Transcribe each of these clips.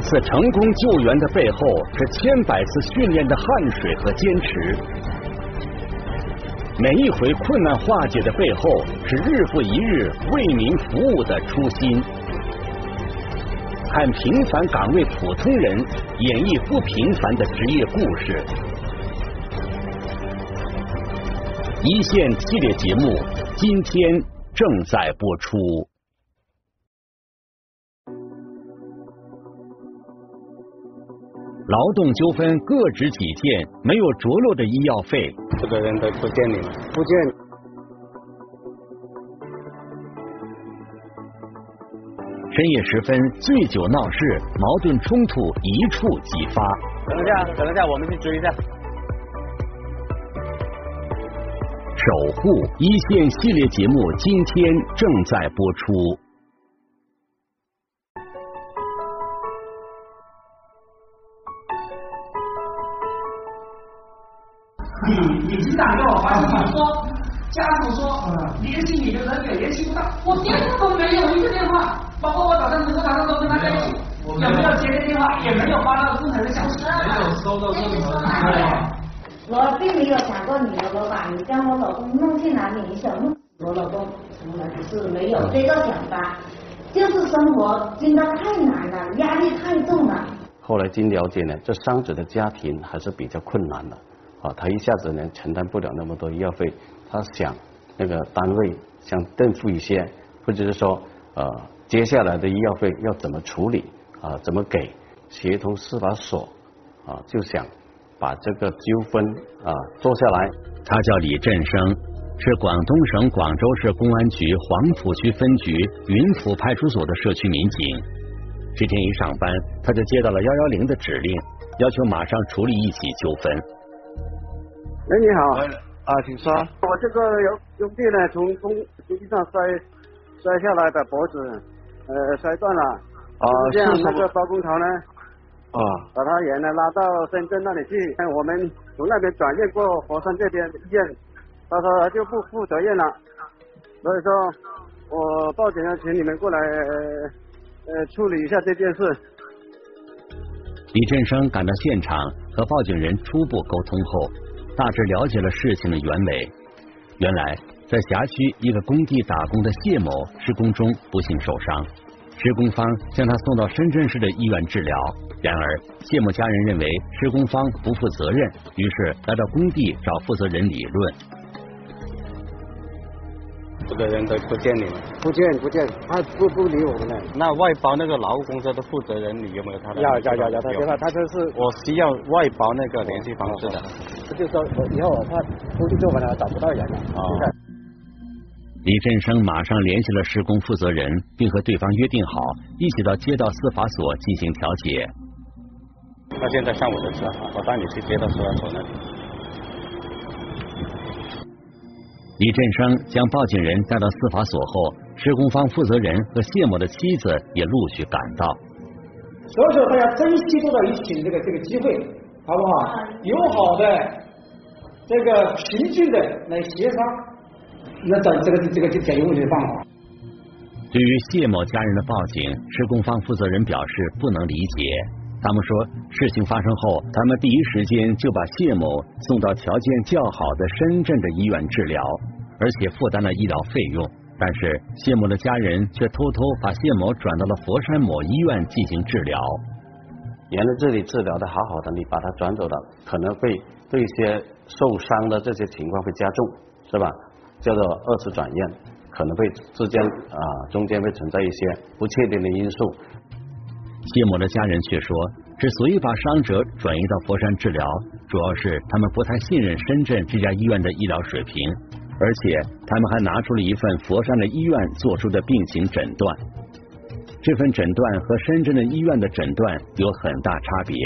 一次成功救援的背后，是千百次训练的汗水和坚持；每一回困难化解的背后，是日复一日为民服务的初心。看平凡岗位普通人演绎不平凡的职业故事，一线系列节目今天正在播出。劳动纠纷各执己见，没有着落的医药费。这个人都不见你了，不见。深夜时分，醉酒闹事，矛盾冲突一触即发。等一下，等一下，我们去追一下。守护一线系列节目今天正在播出。你你经打给我，发信息说，家属说，联系你的人也联系不到，我电话都没有一个电话，包括我早上、中午、早上都跟他在一起，有没有接的电话，也没有发到任何的消息，没有收到任何电话。我并没有想过你的老板，你将我老公弄去哪里？你想弄我老公，从来不是没有这个想法，就是生活真的太难了，压力太重了。后来经了解呢，这伤者的家庭还是比较困难的。啊，他一下子呢承担不了那么多医药费，他想那个单位想垫付一些，或者是说呃接下来的医药费要怎么处理啊，怎么给，协同司法所啊就想把这个纠纷啊做下来。他叫李振生，是广东省广州市公安局黄埔区分局云浮派出所的社区民警。这天一上班，他就接到了幺幺零的指令，要求马上处理一起纠纷。哎，你好，啊，请说。我这个有兄弟呢，从工工地上摔摔下来的脖子，呃，摔断了。啊，这样那个包工头呢，啊，把他人呢拉到深圳那里去，我们从那边转院过佛山这边医院，他说就不负责任了，所以说我报警要请你们过来呃处理一下这件事。李振生赶到现场，和报警人初步沟通后。大致了解了事情的原委。原来，在辖区一个工地打工的谢某施工中不幸受伤，施工方将他送到深圳市的医院治疗。然而，谢某家人认为施工方不负责任，于是来到工地找负责人理论。负责人都不见你了，不见不见，他不不理我们了。那外包那个劳务公司的负责人，你有没有他的？要要要要他电话，他说是。我需要外包那个联系方式的。他就说我以后我怕工地做完了找不到人了。啊。李振生马上联系了施工负责人，并和对方约定好一起到街道司法所进行调解。那现在上我的车，我带你去街道司法所那里。李振生将报警人带到司法所后，施工方负责人和谢某的妻子也陆续赶到。所以说，大家珍惜坐到一起的这个这个机会，好不好？友好的、这个平静的来协商，那找这个这个解决问题的方法。对于谢某家人的报警，施工方负责人表示不能理解。他们说，事情发生后，他们第一时间就把谢某送到条件较好的深圳的医院治疗，而且负担了医疗费用。但是谢某的家人却偷偷把谢某转到了佛山某医院进行治疗。原来这里治疗的好好的，你把他转走了，可能会对一些受伤的这些情况会加重，是吧？叫做二次转院，可能会之间啊中间会存在一些不确定的因素。谢某的家人却说，之所以把伤者转移到佛山治疗，主要是他们不太信任深圳这家医院的医疗水平，而且他们还拿出了一份佛山的医院做出的病情诊断，这份诊断和深圳的医院的诊断有很大差别。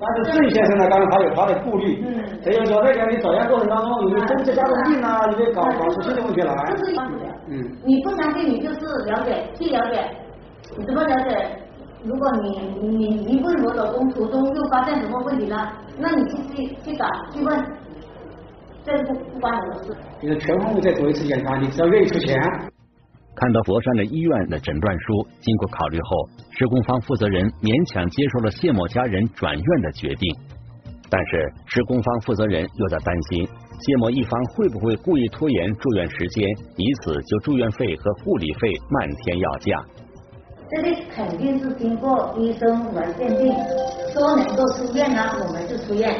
但是郑先生呢，刚刚他有他的顾虑，他就说那个你走院过程当中，有没有增加重病啊？有没有搞搞出新的问题来？这是嗯，你不相信，你就是了解，去了解，你怎么了解？如果你你你问我老公途中又发现什么问题了，那你去去去找去问，这不不关我的事。你的全方位再做一次检查，你只要愿意出钱。看到佛山的医院的诊断书，经过考虑后，施工方负责人勉强接受了谢某家人转院的决定。但是施工方负责人又在担心谢某一方会不会故意拖延住院时间，以此就住院费和护理费漫天要价。这里肯定是经过医生来鉴定，说能够出院呢，我们就出院；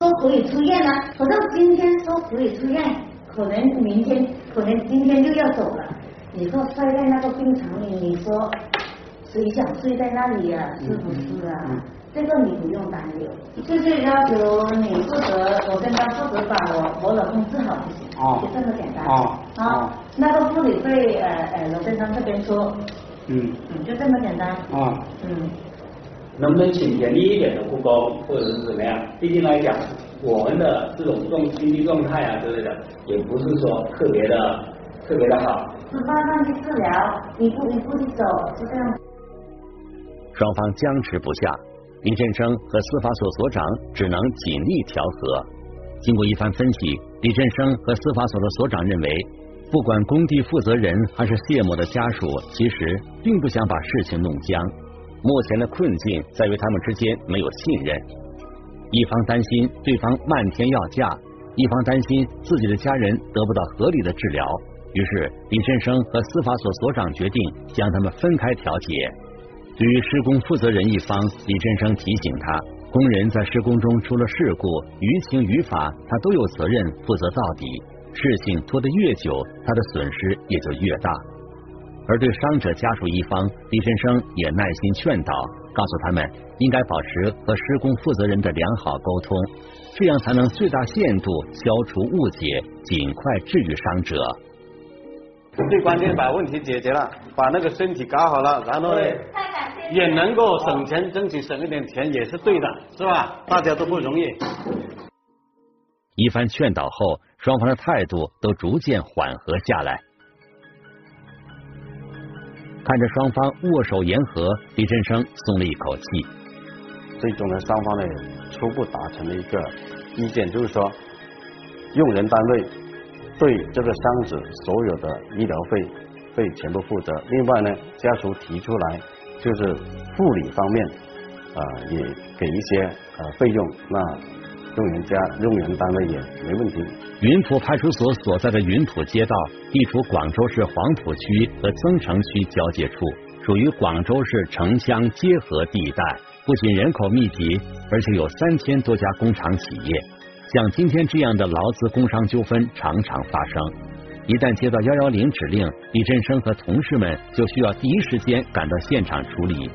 说可以出院呢，可能今天说可以出院，可能明天，可能今天就要走了。你说睡在那个病床里，你说谁想睡在那里呀？是不是啊？这个你不用担忧，就是要求你负责，我跟他负责把我我老公治好就行，就这么简单。啊，那个护理费，呃呃，罗先生这边出。嗯。嗯，就这么简单。啊。嗯。能不能请严厉一点的护工，或者是怎么样？毕竟来讲，我们的这种状经济状态啊之类的，也不是说特别的特别的好。是慢慢去治疗，一步一步的走，就这样。双方僵持不下，李振生和司法所所长只能尽力调和。经过一番分析，李振生和司法所的所长认为，不管工地负责人还是谢某的家属，其实并不想把事情弄僵。目前的困境在于他们之间没有信任，一方担心对方漫天要价，一方担心自己的家人得不到合理的治疗。于是，李振生和司法所所长决定将他们分开调解。对于施工负责人一方，李振生提醒他，工人在施工中出了事故，于情于法，他都有责任负责到底。事情拖得越久，他的损失也就越大。而对伤者家属一方，李先生也耐心劝导，告诉他们应该保持和施工负责人的良好沟通，这样才能最大限度消除误解，尽快治愈伤者。最关键把问题解决了，把那个身体搞好了，然后呢，也能够省钱，争取省一点钱也是对的，是吧？大家都不容易。一番劝导后，双方的态度都逐渐缓和下来。看着双方握手言和，李振生松了一口气。最终呢，双方呢初步达成了一个意见，就是说，用人单位。对这个伤者所有的医疗费费全部负责。另外呢，家属提出来就是护理方面啊，也给一些呃费用，那用人家用人单位也没问题。云浦派出所所在的云浦街道地处广州市黄埔区和增城区交界处，属于广州市城乡结合地带，不仅人口密集，而且有三千多家工厂企业。像今天这样的劳资工伤纠纷常常发生，一旦接到幺幺零指令，李振生和同事们就需要第一时间赶到现场处理，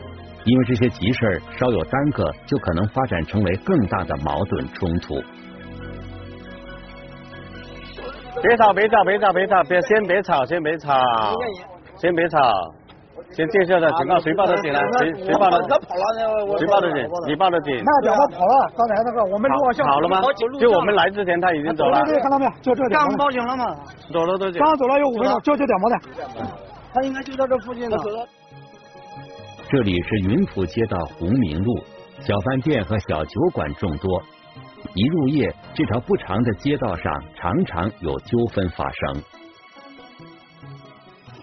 因为这些急事儿稍有耽搁，就可能发展成为更大的矛盾冲突。别吵，别吵，别吵，别吵，别先别吵，先别吵，先别吵。先介绍的警告，谁报的警呢？谁谁报的？他跑了，谁报的警？你报的警。那屌毛跑了，刚才那个我们录像。跑了吗？就我们来之前他已经走了。看到没有？就这点。刚报警了吗？走了多久？刚走了有五分钟，就这点毛的。他应该就在这附近呢。这里是云浦街道红明路，小饭店和小酒馆众多。一入夜，这条不长的街道上常常有纠纷发生。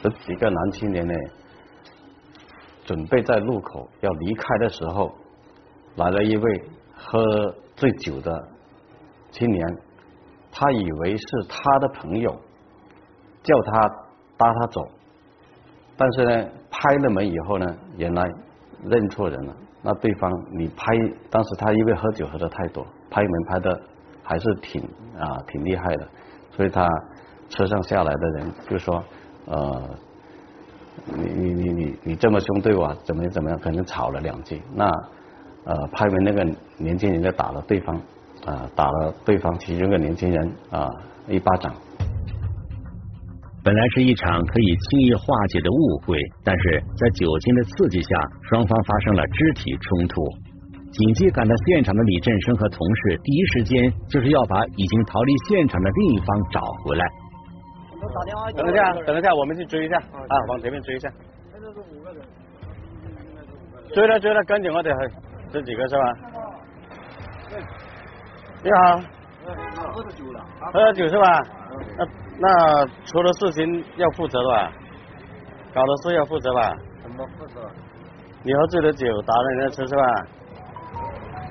这几个男青年呢？准备在路口要离开的时候，来了一位喝醉酒的青年，他以为是他的朋友，叫他搭他走，但是呢，拍了门以后呢，原来认错人了。那对方你拍，当时他因为喝酒喝的太多，拍门拍的还是挺啊挺厉害的，所以他车上下来的人就说呃。你你你你你这么凶对我，怎么怎么样？可能吵了两句，那呃拍门那个年轻人就打了对方啊，打了对方其中一个年轻人啊一巴掌。本来是一场可以轻易化解的误会，但是在酒精的刺激下，双方发生了肢体冲突。紧急赶到现场的李振生和同事，第一时间就是要把已经逃离现场的另一方找回来。打电话。等一下，等一下，我们去追一下啊，往前面追一下。追了追了，跟紧我得这几个是吧？你好。喝酒了。喝酒是吧？那那出了事情要负责的吧？搞的事要负责吧？怎么负责？你喝醉了酒打了人家车是吧？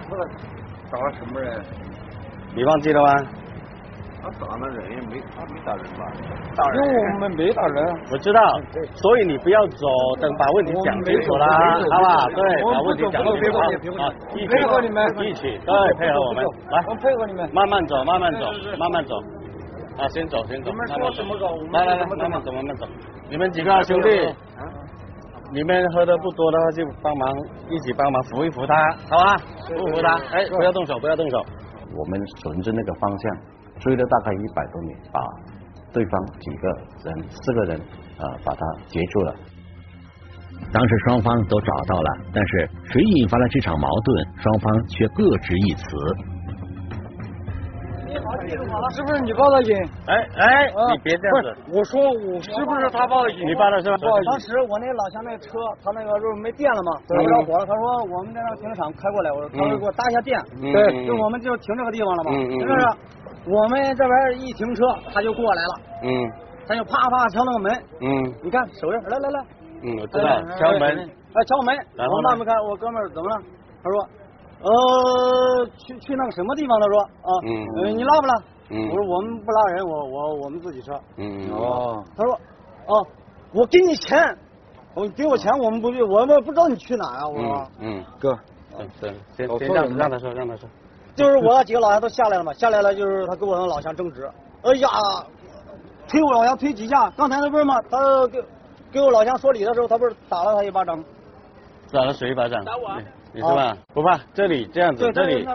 不是打了什么人？你忘记了吗？他打了人也没，他没打人吧？打人？因为我们没打人。我知道，所以你不要走，等把问题讲清楚了，好吧？对，把问题讲清楚啊，一起配合你们，一起对，配合我们，来，我配合你们，慢慢走，慢慢走，慢慢走，啊，先走，先走，你们说怎么走？来来来，慢慢走，慢慢走，你们几个兄弟，你们喝的不多的话就帮忙一起帮忙扶一扶他，好吧？扶扶他，哎，不要动手，不要动手，我们顺着那个方向。追了大概一百多米，把对方几个人四个人啊把他截住了。当时双方都找到了，但是谁引发了这场矛盾，双方却各执一词。是不是你报的警？哎哎，你别这样子！我说我是不是他报的警？你报的是吧？当时我那老乡那车，他那个不是没电了吗？打不着火了。他说我们在那停车场开过来，我说他说给我搭一下电。对，就我们就停这个地方了嘛。嗯是不是？我们这边一停车，他就过来了。嗯。他就啪啪敲那个门。嗯。你看手印，来来来。嗯，我知道。敲门。哎，敲门。我那门开，我哥们儿怎么了？他说，呃，去去那个什么地方？他说啊，嗯，你拉不拉？嗯。我说我们不拉人，我我我们自己车。嗯哦。他说，哦，我给你钱，我给我钱，我们不去，我们不知道你去哪啊。我说。嗯。哥。嗯，对，先先让让他说，让他说。就是我那几个老乡都下来了嘛，下来了就是他跟我那老乡争执，哎呀，推我老乡推几下，刚才那不是嘛？他给给我老乡说理的时候，他不是打了他一巴掌？打了谁一巴掌？打我。你是吧？不怕，这里这样子，这里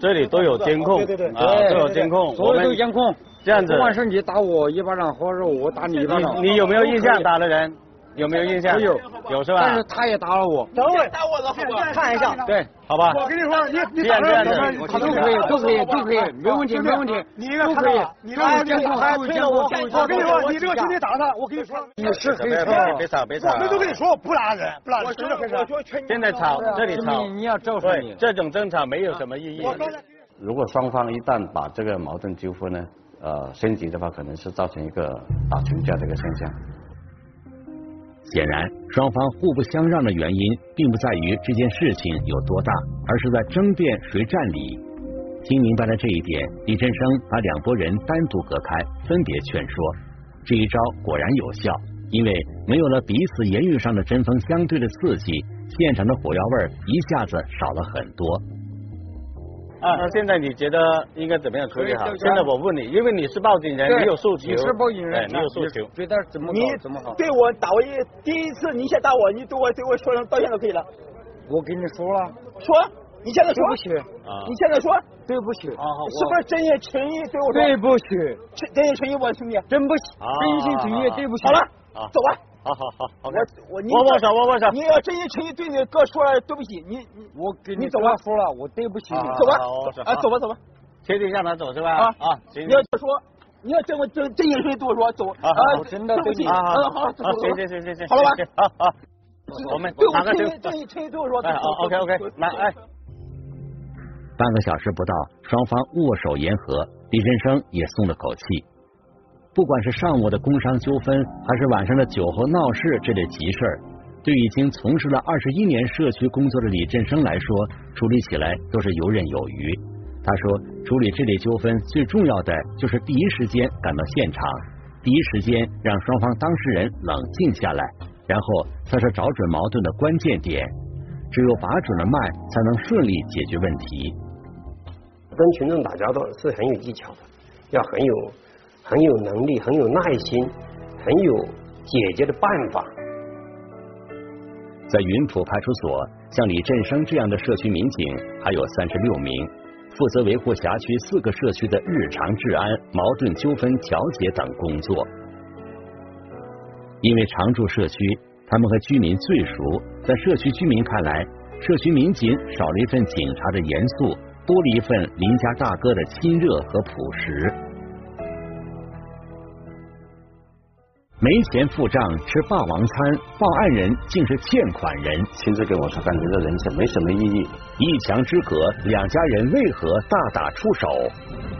这里都有监控，对对对，啊，都有监控，所有都有监控。这样子，不管是你打我一巴掌，或者我打你一巴掌，你有没有印象打的人？有没有印象？有，有是吧？但是他也打扰我。等会打我的，看一下。对，好吧。我跟你说，你你打人，他都可以，都可以，都可以，没问题，没问题。你都可以，你这监控还推了我。我跟你说，你这个今天打他，我跟你说，你是黑车。别吵，别吵。我们都跟你说不拉人，不拉人。现在吵，这里吵，你要照说你。这种争吵没有什么意义。如果双方一旦把这个矛盾纠纷呢，呃，升级的话，可能是造成一个打群架的一个现象。显然，双方互不相让的原因，并不在于这件事情有多大，而是在争辩谁占理。听明白了这一点，李振生把两拨人单独隔开，分别劝说。这一招果然有效，因为没有了彼此言语上的针锋相对的刺激，现场的火药味一下子少了很多。啊，那现在你觉得应该怎么样处理好？现在我问你，因为你是报警人，你有诉求，你是报警人，你有诉求，觉得怎么你怎么好？对我打我一第一次，你先打我，你对我对我说声道歉就可以了。我跟你说了，说，你现在说，对不起，你现在说，对不起，是不是真心诚意？对我说？对不起，真真心诚意，我兄弟，真不起，真心诚意，对不起。好了，走吧。好好好，我我握握手，握握手。你要真心诚意对你哥说了对不起，你你我给你走吧，说了，我对不起你。走吧，啊，走吧走吧。确定让他走是吧？啊啊，你要说，你要真我真真心诚意对我说走啊，我真的对不起啊，好，好，行行行行行，好了吧？好好，我们对我真心真心诚意对我说，哎，OK OK，来哎。半个小时不到，双方握手言和，李振生也松了口气。不管是上午的工伤纠纷，还是晚上的酒后闹事这类急事儿，对已经从事了二十一年社区工作的李振生来说，处理起来都是游刃有余。他说，处理这类纠纷最重要的就是第一时间赶到现场，第一时间让双方当事人冷静下来，然后才是找准矛盾的关键点。只有把准了脉，才能顺利解决问题。跟群众打交道是很有技巧的，要很有。很有能力，很有耐心，很有解决的办法。在云浦派出所，像李振生这样的社区民警还有三十六名，负责维护辖区四个社区的日常治安、矛盾纠纷调解等工作。因为常住社区，他们和居民最熟，在社区居民看来，社区民警少了一份警察的严肃，多了一份邻家大哥的亲热和朴实。没钱付账吃霸王餐，报案人竟是欠款人。亲自跟我说，感觉这人生没什么意义。一墙之隔，两家人为何大打出手？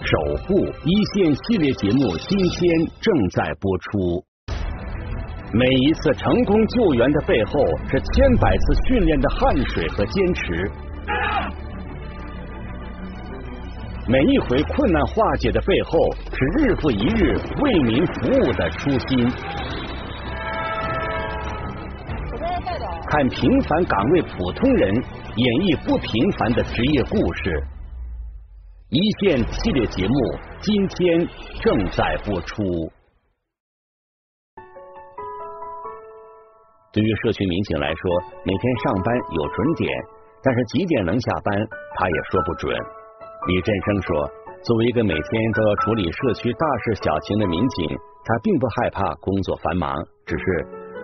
守护一线系列节目今天正在播出。每一次成功救援的背后，是千百次训练的汗水和坚持。每一回困难化解的背后，是日复一日为民服务的初心。看平凡岗位普通人演绎不平凡的职业故事，一线系列节目今天正在播出。对于社区民警来说，每天上班有准点，但是几点能下班，他也说不准。李振生说：“作为一个每天都要处理社区大事小情的民警，他并不害怕工作繁忙，只是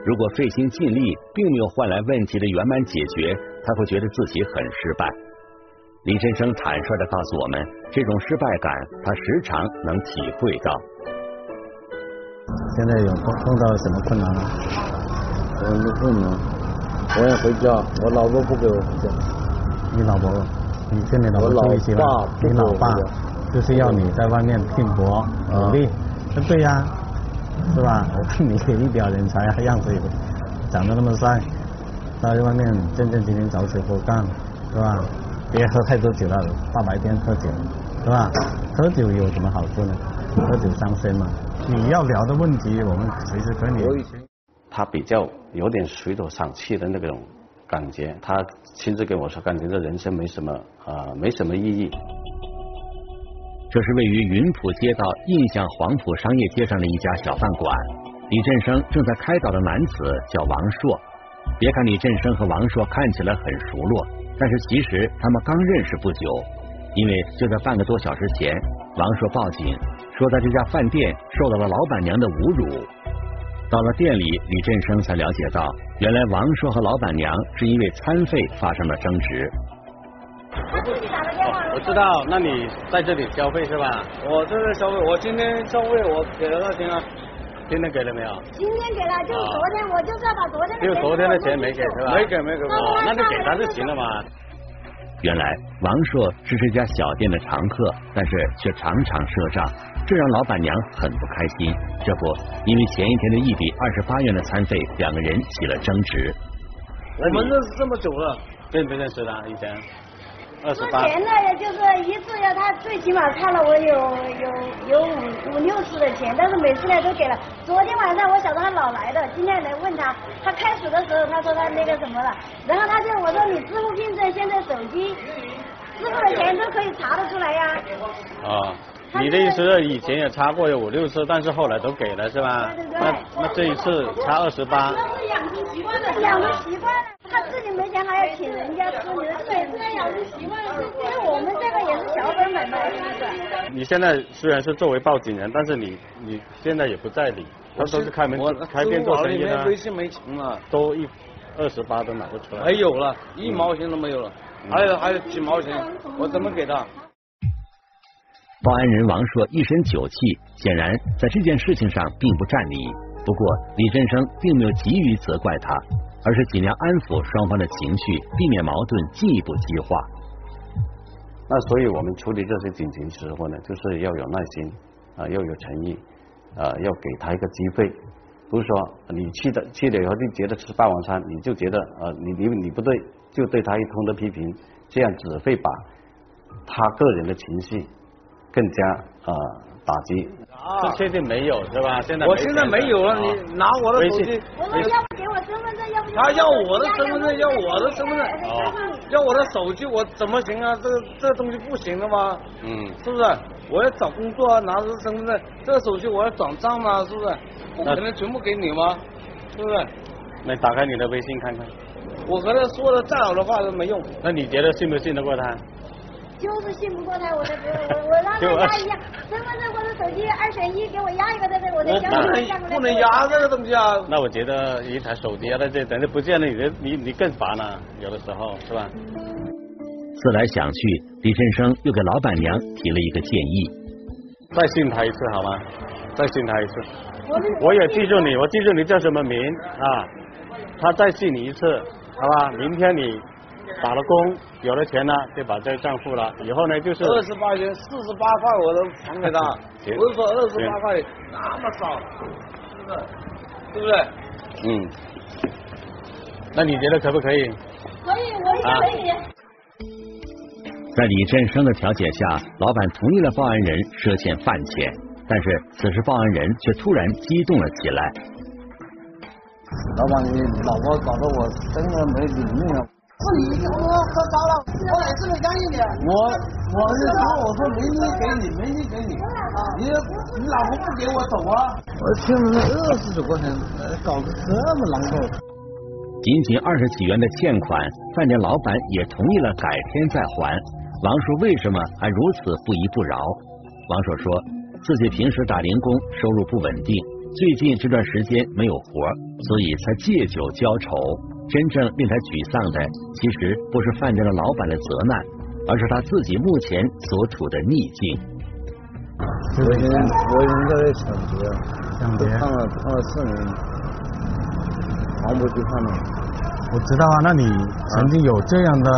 如果费心尽力，并没有换来问题的圆满解决，他会觉得自己很失败。”李振生坦率的告诉我们，这种失败感他时常能体会到。现在有碰碰到什么困难吗？我没困难，我要回家，我老婆不给我回家。你老婆，你跟你老婆住一起吗？你老爸就是要你在外面拼搏努力，对呀，是吧？我 看你一表人才啊，样子也长得那么帅，在外面正正经经找死活干，是吧？别喝太多酒了，大白天喝酒，是吧？喝酒有什么好处呢？喝酒伤身嘛。你要聊的问题，我们随时可以。他比较有点水土丧气的那种感觉，他亲自跟我说，感觉这人生没什么啊，没什么意义。这是位于云浦街道印象黄浦商业街上的一家小饭馆，李振生正在开导的男子叫王硕。别看李振生和王硕看起来很熟络，但是其实他们刚认识不久，因为就在半个多小时前，王硕报警说在这家饭店受到了老板娘的侮辱。到了店里，李振生才了解到，原来王硕和老板娘是因为餐费发生了争执。我知道，那你在这里消费是吧？我这里消费，我今天消费我给了他钱啊，今天给了没有？今天给了，就是昨天，我就是要把昨天的。就昨天的钱没给是吧？没给没给。哦，那就给他就行了嘛。原来王硕是这家小店的常客，但是却常常赊账，这让老板娘很不开心。这不，因为前一天的一笔二十八元的餐费，两个人起了争执。我们认识这么久了，认不认识的以前？之前呢，就是一次要他最起码差了我有有有五五六次的钱，但是每次呢都给了。昨天晚上我晓得他老来的，今天来问他，他开始的时候他说他那个什么了，然后他就我说你支付凭证现在手机支付的钱都可以查得出来呀。啊，你的意思是以前也差过有五六次，但是后来都给了是吧？对对对。那那这一次差二十八。那是养成习惯了，养成习惯了。他自己没钱还要请人家吃，你的每次养成习惯了，因为我们这个也是小本买卖，是不是？你现在虽然是作为报警人，但是你你现在也不在理，他都是开门开店做生意的。微信没钱了，都一二十八都拿不出来。没有了，一毛钱都没有了，还有还有几毛钱，我怎么给他？报案人王硕一身酒气，显然在这件事情上并不占理。不过李振生并没有急于责怪他。而是尽量安抚双方的情绪，避免矛盾进一步激化。那所以我们处理这些警情时候呢，就是要有耐心啊，要有诚意啊，要给他一个机会。不是说你去的去了以后就觉得吃霸王餐，你就觉得呃你你你不对，就对他一通的批评，这样只会把他个人的情绪更加啊打击。这确定没有是吧？现在我现在没有了，你拿我的手机。我说要不给我身份证，要不他要我的身份证，要我的身份证，要我的手机，我怎么行啊？这个这个东西不行的吗？嗯，是不是？我要找工作啊，拿着身份证，这个手机我要转账啊，是不是？不可能全部给你吗？是不是？那打开你的微信看看。我和他说的再好的话都没用。那你觉得信不信得过他？就是信不过他，我才不我我让他压一压身份证或者手机二选一，给我压一个在这，我再交给他。不能压这个东西啊！那我觉得一台手机压在这，等下不见了，你你你更烦了，有的时候是吧？思来想去，李振生又给老板娘提了一个建议：再信他一次好吗？再信他一次。我也记住你，我记住你叫什么名啊？他再信你一次，好吧？明天你。打了工，有了钱呢，就把这账付了。以后呢，就是二十八元，四十八块我都还给他。不是说二十八块那么少，是不是？对不对？嗯，那你觉得可不可以？可以，我也可以。在李振生的调解下，老板同意了报案人赊欠饭钱，但是此时报案人却突然激动了起来。老板，你老婆搞得我真的没脸面啊！是你我喝高了，我哪次没干净的？我我是说，我说没你给你，没你给你，你你老婆不给我走啊？我欠了二十多块钱，搞得这么难受。仅仅二十几元的欠款，饭店老板也同意了改天再还。王叔为什么还如此不依不饶？王叔说自己平时打零工，收入不稳定，最近这段时间没有活，所以才借酒浇愁。真正令他沮丧的，其实不是饭店的老板的责难，而是他自己目前所处的逆境。我已经我已经在抢劫，抢劫判了判了四年，还不去判了。我知道啊，那你曾经有这样的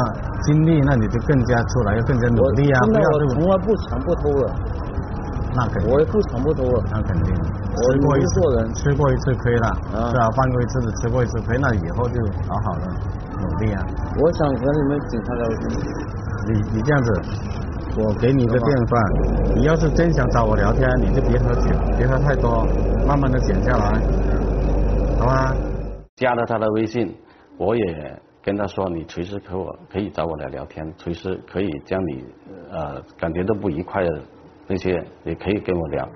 经历，那你就更加出来要更加努力啊！不要我从来不抢不偷的，那肯定，我也不抢不偷的，那肯定。我吃过一次做人，吃过一次亏了，是啊？犯过一次的，吃过一次亏，那以后就好好的努力啊！我想和你们警察聊天。你你这样子，我给你一个电话，你要是真想找我聊天，你就别喝酒，别喝太多，慢慢的减下来，好吧？加了他的微信，我也跟他说，你随时和我可以找我来聊天，随时可以将你呃感觉到不愉快的那些也可以跟我聊。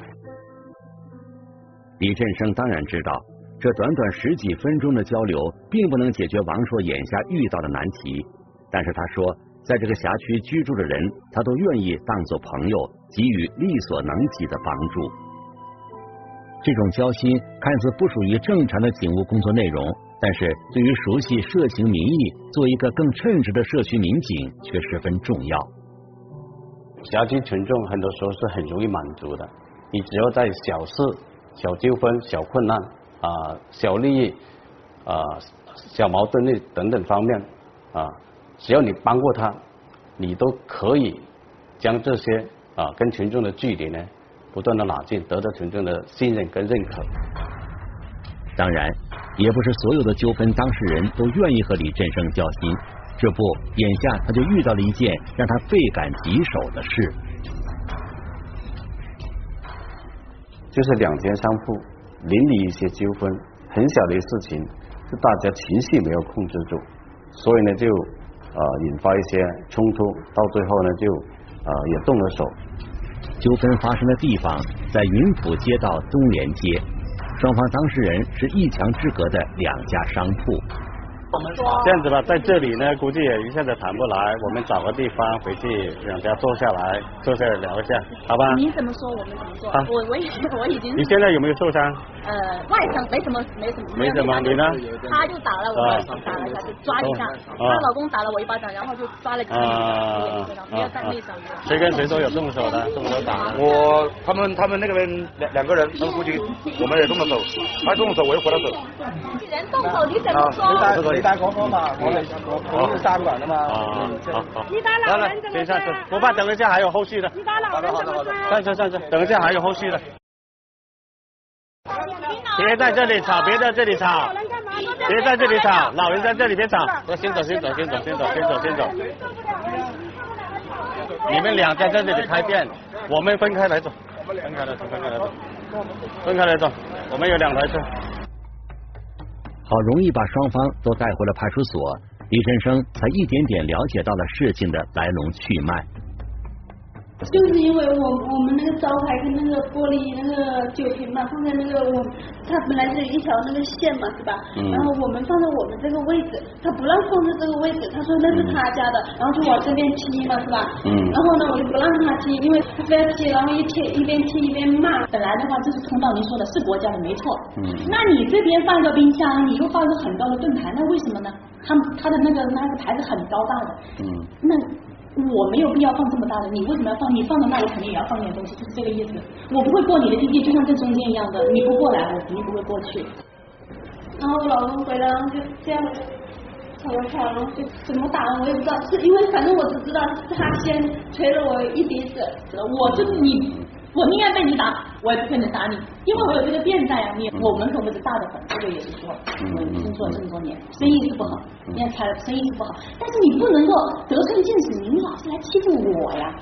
李振生当然知道，这短短十几分钟的交流，并不能解决王硕眼下遇到的难题。但是他说，在这个辖区居住的人，他都愿意当做朋友，给予力所能及的帮助。这种交心看似不属于正常的警务工作内容，但是对于熟悉社情民意、做一个更称职的社区民警却十分重要。辖区群众很多时候是很容易满足的，你只要在小事。小纠纷、小困难啊、小利益啊、小矛盾那等等方面啊，只要你帮过他，你都可以将这些啊跟群众的距离呢不断的拉近，得到群众的信任跟认可。当然，也不是所有的纠纷当事人都愿意和李振生交心。这不，眼下他就遇到了一件让他倍感棘手的事。就是两间商铺邻里一些纠纷，很小的事情，就大家情绪没有控制住，所以呢就呃引发一些冲突，到最后呢就呃也动了手。纠纷发生的地方在云浦街道东连街，双方当事人是一墙之隔的两家商铺。这样子吧，在这里呢，估计也一下子谈不来，我们找个地方回去两家坐下来，坐下来聊一下，好吧？你怎么说我们怎么做？我我已我已经。你现在有没有受伤？呃，外伤没什么，没什么。没什么，你呢？他就打了我，打了一下，就抓了一下。她老公打了我一巴掌，然后就抓了几下，没有在内伤。谁跟谁都有动手的，动手打。我他们他们那个人两两个人，他们估计我们也动了手，他动手我又回了手。人动手你怎么说？你打广告嘛，我来我我是三管的嘛。你打老人怎么？先上车，不怕，等一下还有后续的。你打老人怎么？上车上车，等一下还有后续的。别在这里吵，别在这里吵，别在这里吵，老人在这里别吵，先走先走先走先走先走先走。你们两家在这里开店，我们分开来走，分开来走，分开来走，分开来走，我们有两台车。好容易把双方都带回了派出所，李振生才一点点了解到了事情的来龙去脉。就是因为我我们那个招牌跟那个玻璃那个酒瓶嘛，放在那个我，它本来是一条那个线嘛，是吧？嗯。然后我们放在我们这个位置，他不让放在这个位置，他说那是他家的，然后就往这边踢嘛，是吧？嗯。然后呢，我就不让他踢，因为他非要踢，然后一踢一边踢一边骂。本来的话，这是通道，您说的是国家的，没错。嗯。那你这边放个冰箱，你又放个很高的盾牌，那为什么呢？他他的那个那个牌子很高大的。嗯。那。我没有必要放这么大的，你为什么要放？你放到那里肯定也要放点东西，就是这个意思。我不会过你的地界，就像这中间一样的，你不过来，我肯定不会过去。然后我老公回来，然后就这样吵了吵，然后就怎么打我也不知道，是因为反正我只知道是他先捶了我一鼻子，我就是你我宁愿被你打，我也不可能打你，因为我有这个店在啊。你我们可不是大的很，这个也是说，我已经做了这么多年，生意是不好，现在开了生意是不好，但是你不能够得寸进尺，你老是来欺负我呀。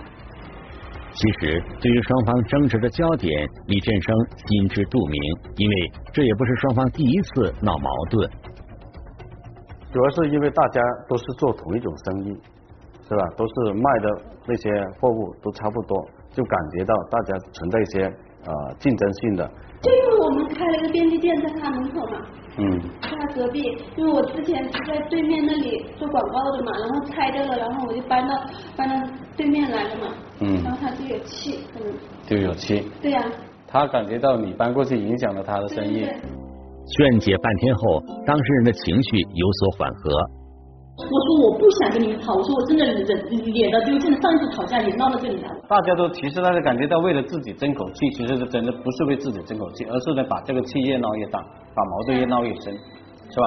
其实，对于双方争执的焦点，李振生心知肚明，因为这也不是双方第一次闹矛盾。主要是因为大家都是做同一种生意，是吧？都是卖的那些货物都差不多，就感觉到大家存在一些呃竞争性的。就因为我们开了一个便利店在他门口嘛，嗯，在他隔壁，因为我之前是在对面那里做广告的嘛，然后拆掉了，然后我就搬到搬到对面来了嘛，嗯然后他就有气，可能就有气。对呀、他感觉到你搬过去影响了他的生意。劝解半天后，当事人的情绪有所缓和。我说我不想跟你们吵，我说我真的忍脸都丢尽了，上一次吵架也闹到这里来了。大家都其实大家感觉到为了自己争口气，其实是真的不是为自己争口气，而是呢把这个气越闹越大，把矛盾越闹越深，是吧？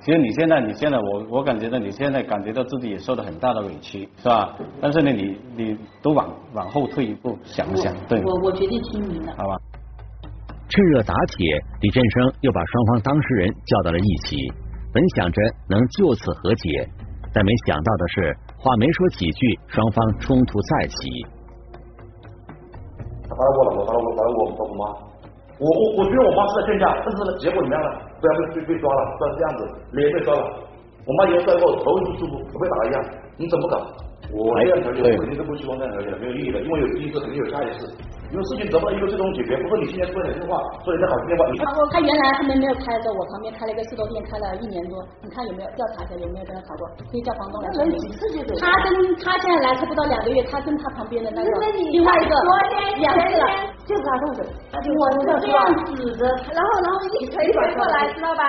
其实你现在你现在我我感觉到你现在感觉到自己也受了很大的委屈，是吧？但是呢你你都往往后退一步想一想，对，我我决定听你的。好吧。趁热打铁，李振生又把双方当事人叫到了一起，本想着能就此和解，但没想到的是，话没说几句，双方冲突再起。他打扰我了，我打扰我，打扰我我我妈。我我我觉得我妈是在劝架，但是呢，结果怎么样呢？不然被被被抓了，不然这样子，脸被抓了。我妈也摔过，头一舒服，和被打一样，你怎么搞？我这样调解，我肯定是不希望这样调解的，没有意义的，因为有第一次肯定有下一次，因为事情得不到一个最终解决，不说你今天说两句话，说人家好听的话，你他原来他们没有开在我旁边开了一个四头店，开了一年多，你看有没有调查一下有没有跟他吵过？可以叫房东来证明。他跟他现在来才不到两个月，他跟他旁边的那个另外一个两次了，就是他动手，我是这样指着，然后然后一腿甩过来，知道吧？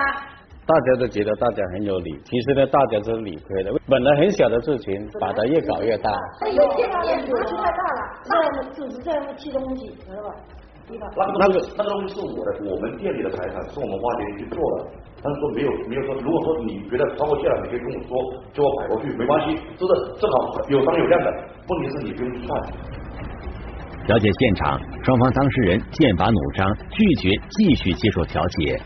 大家都觉得大家很有理，其实呢，大家都是理亏的。本来很小的事情，把它越搞越大。有些店主太大了，那组织在乎吃东西，知道吧？那个那个东西是我的，我们店里的财产，是我们花钱去做的。但是说没有没有说，如果说你觉得超过线了，你可以跟我说，叫我摆过去，没关系，这是正好有商有量的。问题是你不用去算。了解现场，双方当事人剑拔弩张，拒绝继续接受调解，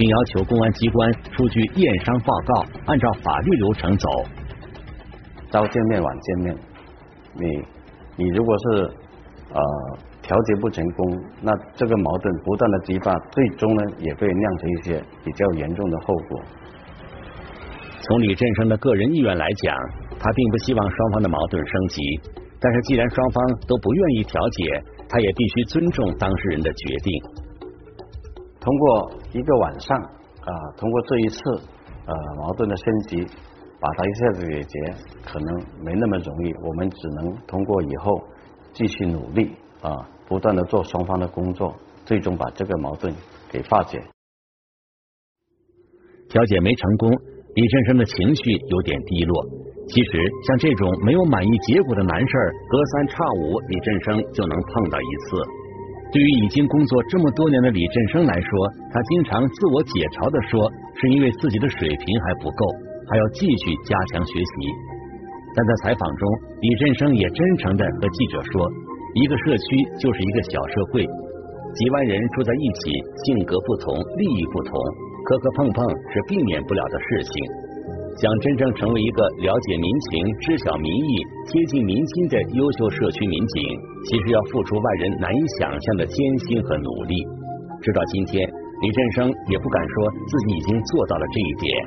并要求公安机关出具验伤报告，按照法律流程走。早见面晚见面，你你如果是呃调解不成功，那这个矛盾不断的激发，最终呢也会酿成一些比较严重的后果。从李振生的个人意愿来讲，他并不希望双方的矛盾升级，但是既然双方都不愿意调解，他也必须尊重当事人的决定。通过一个晚上啊，通过这一次呃矛盾的升级，把它一下子解决，可能没那么容易。我们只能通过以后继续努力啊，不断的做双方的工作，最终把这个矛盾给化解。调解没成功，李振生的情绪有点低落。其实像这种没有满意结果的难事儿，隔三差五李振生就能碰到一次。对于已经工作这么多年的李振生来说，他经常自我解嘲的说，是因为自己的水平还不够，还要继续加强学习。但在采访中，李振生也真诚的和记者说，一个社区就是一个小社会，几万人住在一起，性格不同，利益不同，磕磕碰碰是避免不了的事情。想真正成为一个了解民情、知晓民意、贴近民心的优秀社区民警，其实要付出外人难以想象的艰辛和努力。直到今天，李振生也不敢说自己已经做到了这一点。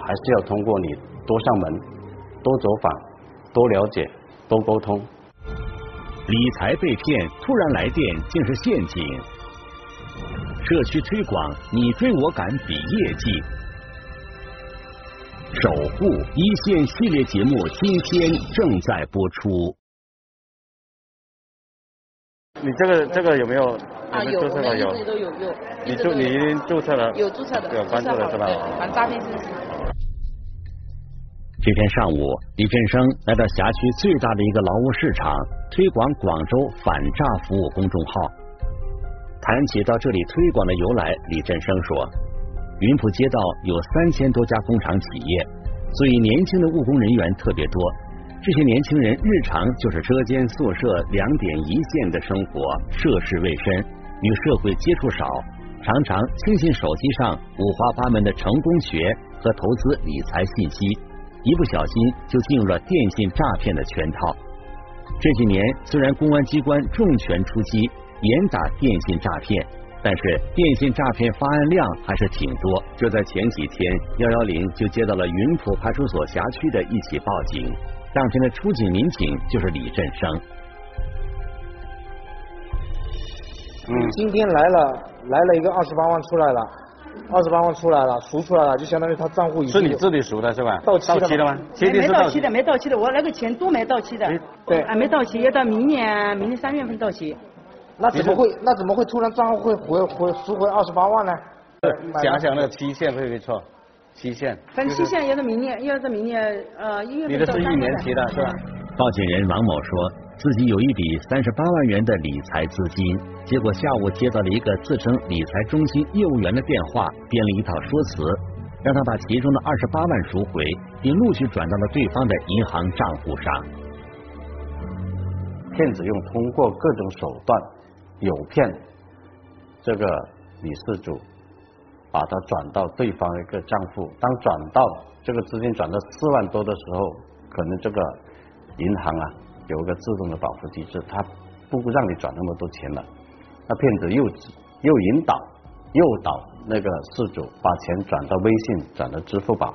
还是要通过你多上门、多走访、多了解、多沟通。理财被骗，突然来电竟是陷阱。社区推广，你追我赶比业绩。守护一线系列节目今天正在播出。你这个这个有没有？啊，有，我们一直都有有。你注你已经注册了？有注册的，有关注了是吧？反诈骗信息。这天上午，李振生来到辖区最大的一个劳务市场，推广广州反诈服务公众号。谈起到这里推广的由来，李振生说。云浦街道有三千多家工厂企业，所以年轻的务工人员特别多。这些年轻人日常就是车间宿舍两点一线的生活，涉世未深，与社会接触少，常常轻信手机上五花八门的成功学和投资理财信息，一不小心就进入了电信诈骗的圈套。这几年虽然公安机关重拳出击，严打电信诈骗，但是电信诈骗发案量还是挺多。就在前几天，幺幺零就接到了云浦派出所辖区的一起报警。当天的出警民警就是李振生。嗯，今天来了，来了一个二十八万出来了，二十八万出来了，赎出来了，就相当于他账户已经是你自己赎的是吧？到期了吗？没到期的，没到期的，我那个钱都没到期的。对，还没到期，要到明年，明年三月份到期。那怎么会？那怎么会突然账户会回回赎回二十八万呢？想想那个期限会不会错？期限，反正期限要到明年，要到明年呃一月份你的是一年期的是吧？报警人王某说自己有一笔三十八万元的理财资金，结果下午接到了一个自称理财中心业务员的电话，编了一套说辞，让他把其中的二十八万赎回，并陆续转到了对方的银行账户上。骗子用通过各种手段诱骗这个女事主。把她转到对方一个账户，当转到这个资金转到四万多的时候，可能这个银行啊有一个自动的保护机制，它不让你转那么多钱了。那骗子又又引导诱导那个事主把钱转到微信，转到支付宝，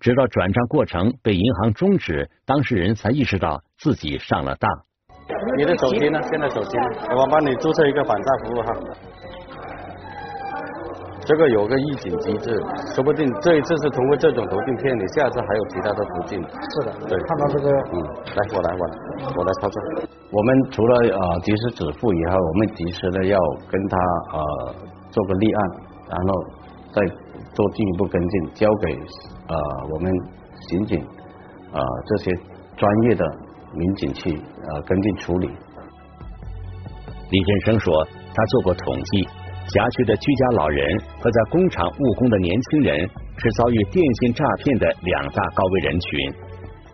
直到转账过程被银行终止，当事人才意识到自己上了当。你的手机呢？现在手机呢？我帮你注册一个反诈服务号。这个有个预警机制，说不定这一次是通过这种途径骗你，下次还有其他的途径。是的，对，看到这个，嗯，来，我来，我来，我来操作。我们除了呃及时止付以后，我们及时的要跟他呃做个立案，然后再做进一步跟进，交给呃我们刑警呃这些专业的民警去呃跟进处理。李振生说，他做过统计。辖区的居家老人和在工厂务工的年轻人是遭遇电信诈骗的两大高危人群，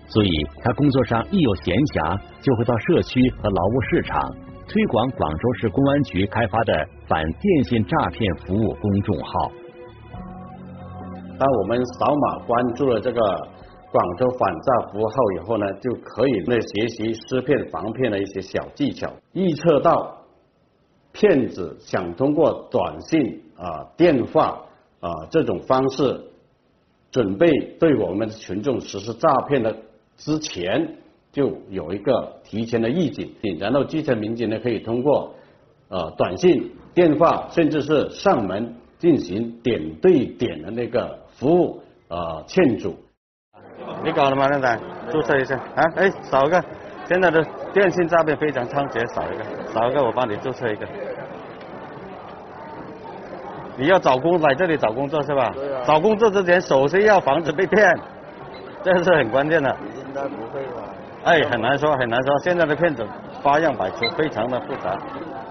所以他工作上一有闲暇，就会到社区和劳务市场推广广州市公安局开发的反电信诈骗服务公众号。当我们扫码关注了这个广州反诈服务号以后呢，就可以来学习识骗防骗的一些小技巧，预测到。骗子想通过短信啊、电话啊这种方式，准备对我们的群众实施诈骗的之前，就有一个提前的预警，然后基层民警呢可以通过呃短信、电话，甚至是上门进行点对点的那个服务啊劝阻。你搞了吗？靓仔，注册一下啊！哎，扫个。现在的电信诈骗非常猖獗，扫一个，扫一个，我帮你注册一个。你要找工来这里找工作是吧？对啊。找工作之前，首先要防止被骗，这是很关键的。应该不会吧？哎，很难说，很难说。现在的骗子花样百出，非常的复杂。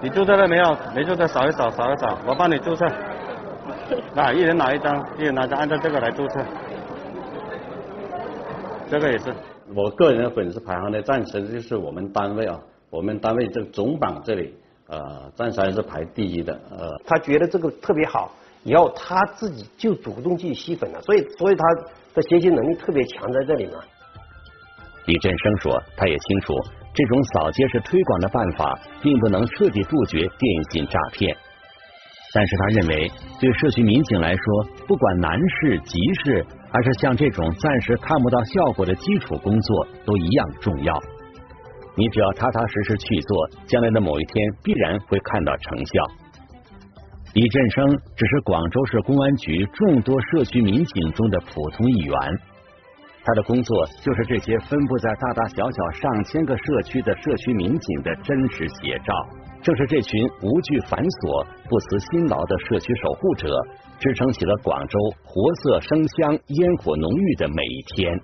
你注册了没有？没注册，扫一扫，扫一扫，我帮你注册。那一人拿一张，一人拿张，按照这个来注册。这个也是。我个人的粉丝排行的，暂时就是我们单位啊，我们单位这个总榜这里，呃，暂时还是排第一的。呃，他觉得这个特别好，以后他自己就主动去吸粉了，所以，所以他的学习能力特别强在这里嘛。李振生说，他也清楚，这种扫街式推广的办法，并不能彻底杜绝电信诈骗。但是他认为，对社区民警来说，不管难事急事，还是像这种暂时看不到效果的基础工作，都一样重要。你只要踏踏实实去做，将来的某一天必然会看到成效。李振生只是广州市公安局众多社区民警中的普通一员，他的工作就是这些分布在大大小小上千个社区的社区民警的真实写照。正是这群无惧繁琐、不辞辛劳的社区守护者，支撑起了广州活色生香、烟火浓郁的每一天。